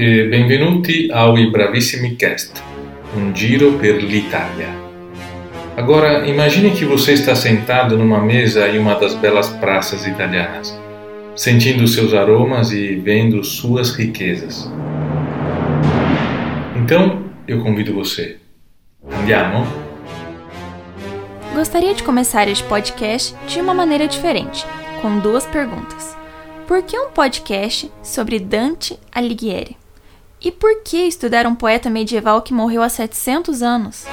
E benvenuti ao I Bravissimi Cast, um giro per l'Italia. Agora, imagine que você está sentado numa mesa em uma das belas praças italianas, sentindo seus aromas e vendo suas riquezas. Então, eu convido você. Andiamo? Gostaria de começar este podcast de uma maneira diferente, com duas perguntas. Por que um podcast sobre Dante Alighieri? E por que estudar um poeta medieval que morreu há 700 anos?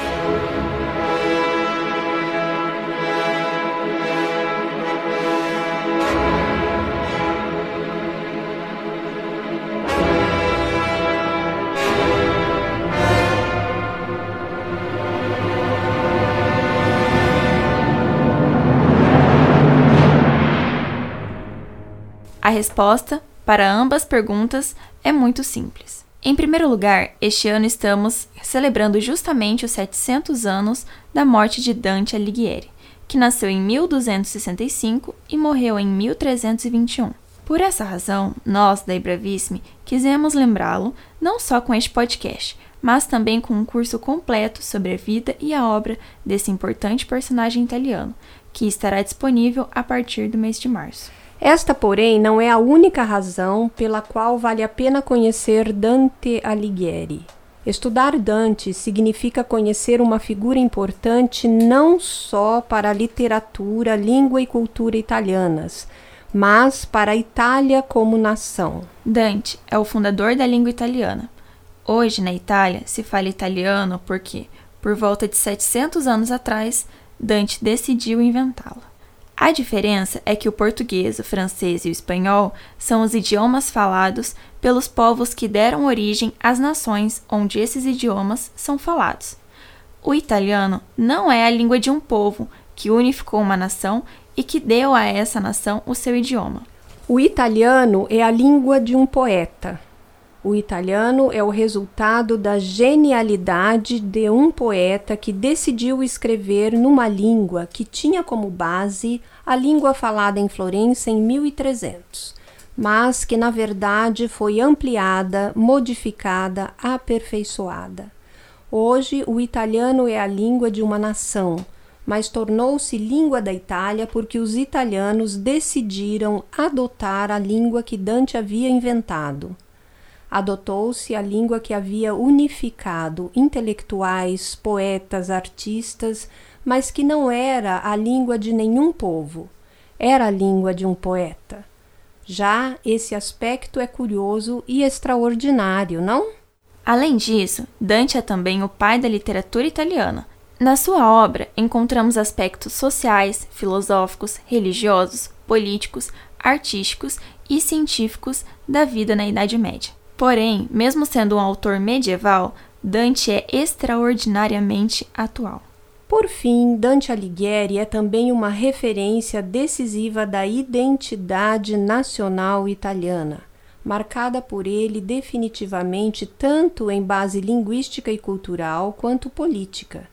A resposta para ambas perguntas é muito simples. Em primeiro lugar, este ano estamos celebrando justamente os 700 anos da morte de Dante Alighieri, que nasceu em 1265 e morreu em 1321. Por essa razão, nós, da Ibravissime, quisemos lembrá-lo não só com este podcast, mas também com um curso completo sobre a vida e a obra desse importante personagem italiano, que estará disponível a partir do mês de março. Esta, porém, não é a única razão pela qual vale a pena conhecer Dante Alighieri. Estudar Dante significa conhecer uma figura importante não só para a literatura, língua e cultura italianas, mas para a Itália como nação. Dante é o fundador da língua italiana. Hoje, na Itália, se fala italiano porque, por volta de 700 anos atrás, Dante decidiu inventá-la. A diferença é que o português, o francês e o espanhol são os idiomas falados pelos povos que deram origem às nações onde esses idiomas são falados. O italiano não é a língua de um povo que unificou uma nação e que deu a essa nação o seu idioma. O italiano é a língua de um poeta, o italiano é o resultado da genialidade de um poeta que decidiu escrever numa língua que tinha como base a língua falada em Florença em 1300, mas que na verdade foi ampliada, modificada, aperfeiçoada. Hoje, o italiano é a língua de uma nação, mas tornou-se língua da Itália porque os italianos decidiram adotar a língua que Dante havia inventado adotou-se a língua que havia unificado intelectuais, poetas, artistas, mas que não era a língua de nenhum povo, era a língua de um poeta. Já esse aspecto é curioso e extraordinário, não? Além disso, Dante é também o pai da literatura italiana. Na sua obra, encontramos aspectos sociais, filosóficos, religiosos, políticos, artísticos e científicos da vida na Idade Média. Porém, mesmo sendo um autor medieval, Dante é extraordinariamente atual. Por fim, Dante Alighieri é também uma referência decisiva da identidade nacional italiana, marcada por ele definitivamente tanto em base linguística e cultural quanto política.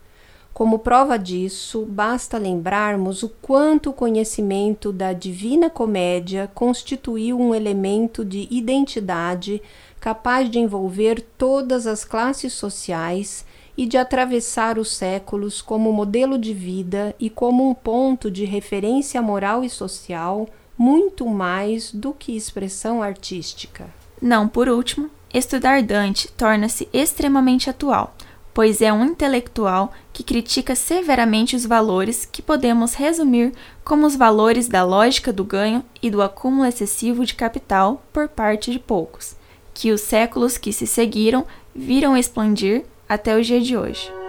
Como prova disso, basta lembrarmos o quanto o conhecimento da Divina Comédia constituiu um elemento de identidade capaz de envolver todas as classes sociais e de atravessar os séculos como modelo de vida e como um ponto de referência moral e social muito mais do que expressão artística. Não por último, estudar Dante torna-se extremamente atual, pois é um intelectual que critica severamente os valores que podemos resumir como os valores da lógica do ganho e do acúmulo excessivo de capital por parte de poucos que os séculos que se seguiram viram expandir até o dia de hoje.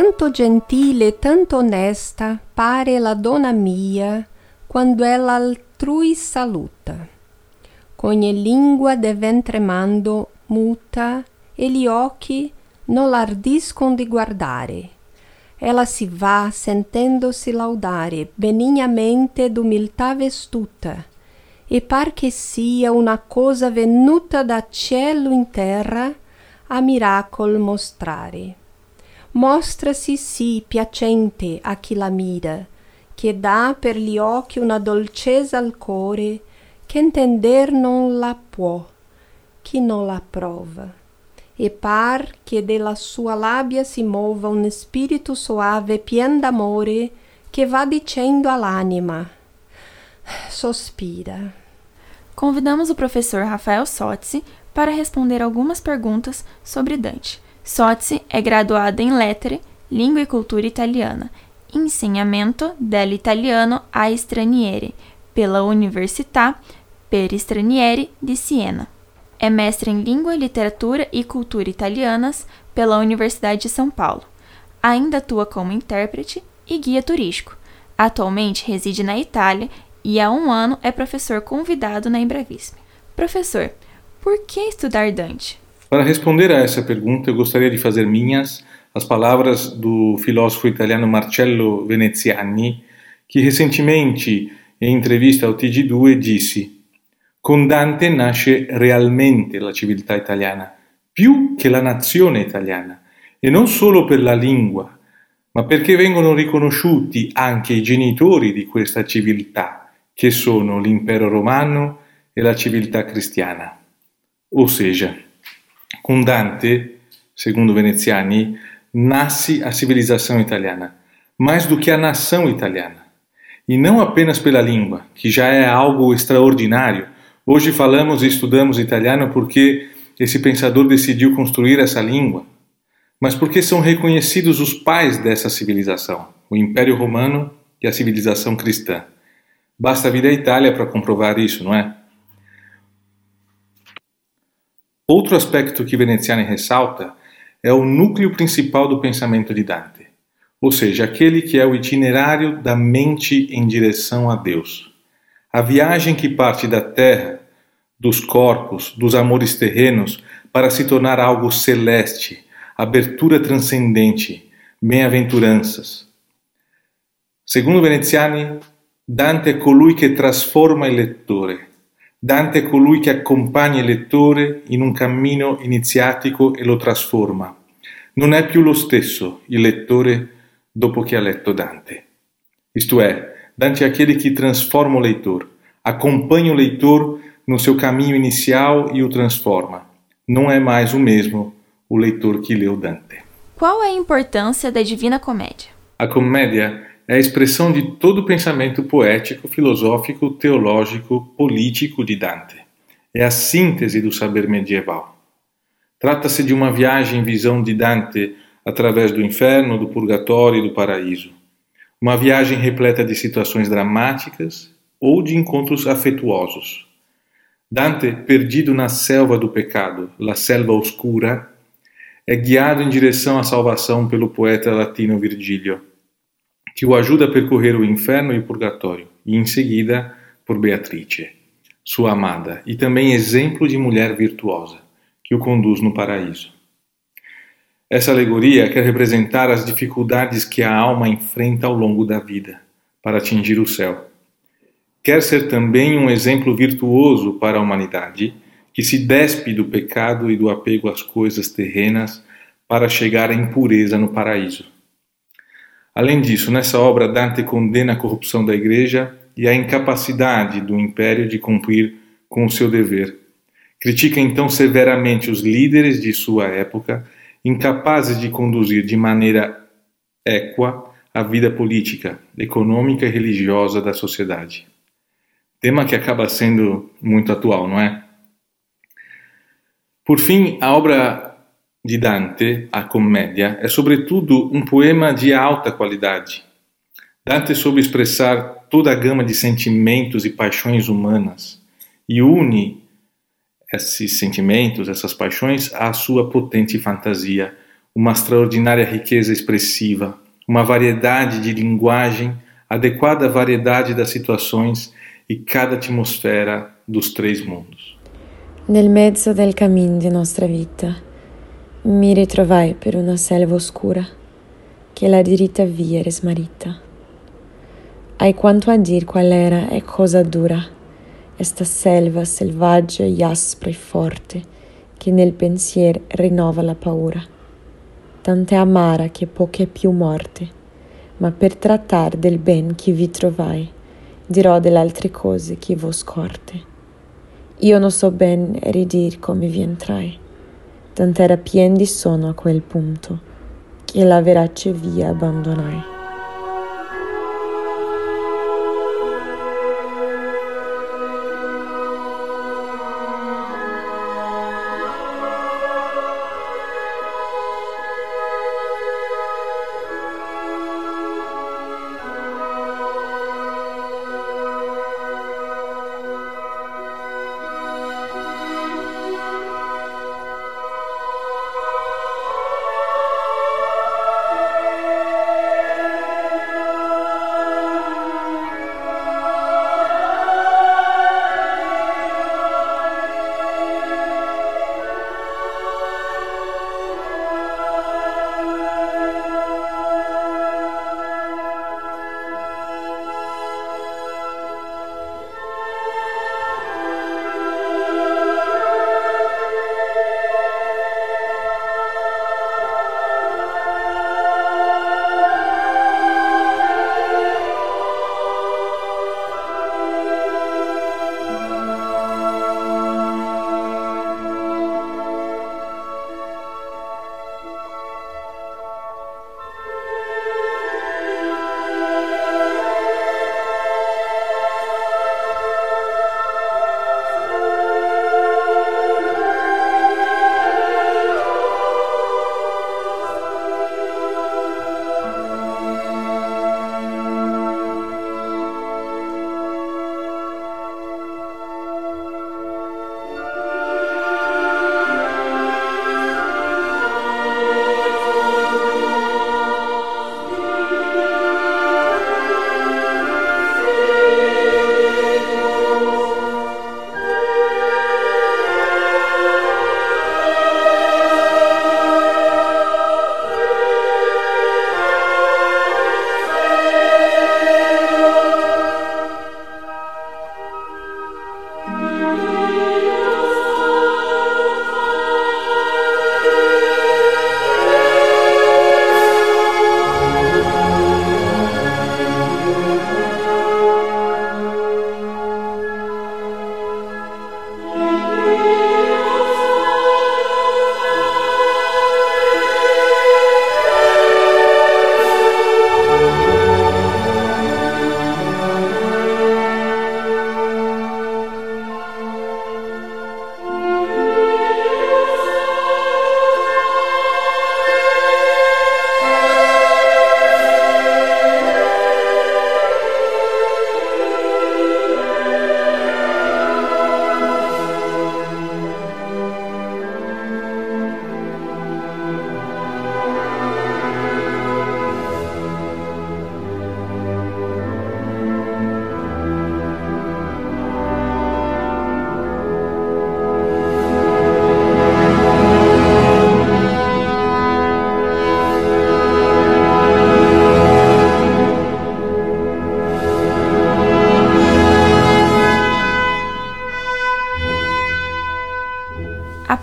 Tanto gentile, tanto onesta pare la donna mia quando ella altrui saluta. Con ogni lingua de ventre mando muta e gli occhi non l'ardiscon di guardare. Ella si va sentendosi laudare benignamente d'umiltà vestuta e par che sia una cosa venuta da cielo in terra a miracol mostrare. Mostrasi sì piacente a chi la mira, che dà per gli occhi una dolcezza al core che intender non la può chi non la prova. E par che della sua labbia si mova un spirito soave pien d'amore che va dicendo all'anima sospira. Convidamos o professor Rafael Sotzi para responder algumas perguntas sobre Dante. Sotzi é graduado em Lettere, Língua e Cultura Italiana, Insegnamento dell'Italiano a Stranieri, pela Università per Stranieri di Siena. É mestre em Língua, Literatura e Cultura Italianas pela Universidade de São Paulo. Ainda atua como intérprete e guia turístico. Atualmente reside na Itália e há um ano é professor convidado na Embravisme. Professor, por que estudar Dante? Para responder a essa pergunta, eu gostaria de fazer minhas as palavras do filósofo italiano Marcello Veneziani, que recentemente, em entrevista ao TG2, disse: Con Dante nasce realmente la civiltà italiana, più che la nazione italiana, e non solo per la lingua, ma perché vengono riconosciuti anche i genitori di questa civiltà che sono l'impero romano e la civiltà cristiana. Ou seja, com Dante, segundo Veneziani, nasce a civilização italiana, mais do que a nação italiana. E não apenas pela língua, que já é algo extraordinário. Hoje falamos e estudamos italiano porque esse pensador decidiu construir essa língua, mas porque são reconhecidos os pais dessa civilização, o Império Romano e a civilização cristã. Basta vir à Itália para comprovar isso, não é? Outro aspecto que Veneziani ressalta é o núcleo principal do pensamento de Dante, ou seja, aquele que é o itinerário da mente em direção a Deus. A viagem que parte da terra, dos corpos, dos amores terrenos, para se tornar algo celeste, abertura transcendente, bem-aventuranças. Segundo Veneziani, Dante è colui che trasforma il lettore. Dante è colui che accompagna il lettore in un cammino iniziatico e lo trasforma. Non è più lo stesso il lettore dopo che ha letto Dante. Isto é, Dante é aquele que transforma o leitor, acompanha o leitor no seu caminho inicial e o transforma. Não é mais o mesmo o leitor que leu Dante. Qual é a importância da Divina Comédia? A comédia é a expressão de todo o pensamento poético, filosófico, teológico, político de Dante. É a síntese do saber medieval. Trata-se de uma viagem em visão de Dante através do inferno, do purgatório e do paraíso. Uma viagem repleta de situações dramáticas ou de encontros afetuosos. Dante, perdido na selva do pecado, la selva oscura, é guiado em direção à salvação pelo poeta latino Virgílio que o ajuda a percorrer o inferno e o purgatório, e em seguida por Beatrice, sua amada, e também exemplo de mulher virtuosa, que o conduz no paraíso. Essa alegoria quer representar as dificuldades que a alma enfrenta ao longo da vida para atingir o céu. Quer ser também um exemplo virtuoso para a humanidade que se despe do pecado e do apego às coisas terrenas para chegar à impureza no paraíso. Além disso, nessa obra, Dante condena a corrupção da Igreja e a incapacidade do Império de cumprir com o seu dever. Critica então severamente os líderes de sua época, incapazes de conduzir de maneira equa a vida política, econômica e religiosa da sociedade. Tema que acaba sendo muito atual, não é? Por fim, a obra de Dante, a Commedia, é sobretudo um poema de alta qualidade. Dante soube expressar toda a gama de sentimentos e paixões humanas e une esses sentimentos, essas paixões, à sua potente fantasia, uma extraordinária riqueza expressiva, uma variedade de linguagem adequada à variedade das situações e cada atmosfera dos três mundos. Nel mezzo del cammin di nostra vita mi ritrovai per una selva oscura che la diritta via era smarrita. Hai quanto a dir qual era e cosa dura esta selva selvaggia e aspra e forte che nel pensier rinnova la paura. Tant'è amara che poche più morte, ma per trattar del ben che vi trovai, dirò delle altre cose che vo scorte. Io non so ben ridir come vi entrai, tant'era pien di sonno a quel punto che la verace via abbandonai.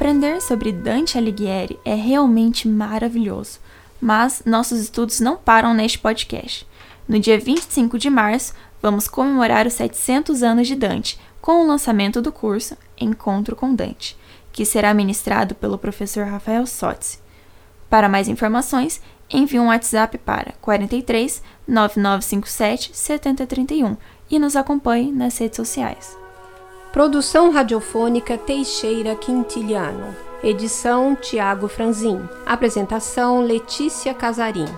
Aprender sobre Dante Alighieri é realmente maravilhoso, mas nossos estudos não param neste podcast. No dia 25 de março, vamos comemorar os 700 anos de Dante com o lançamento do curso Encontro com Dante, que será ministrado pelo professor Rafael Sotzi. Para mais informações, envie um WhatsApp para 43 9957 7031 e nos acompanhe nas redes sociais. Produção radiofônica Teixeira Quintiliano. Edição Tiago Franzin. Apresentação Letícia Casarim.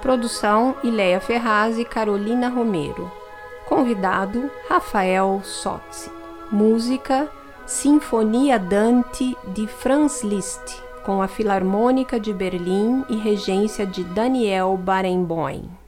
Produção Ileia Ferraz e Carolina Romero. Convidado Rafael Sotzi. Música Sinfonia Dante de Franz Liszt. com a Filarmônica de Berlim e regência de Daniel Barenboim.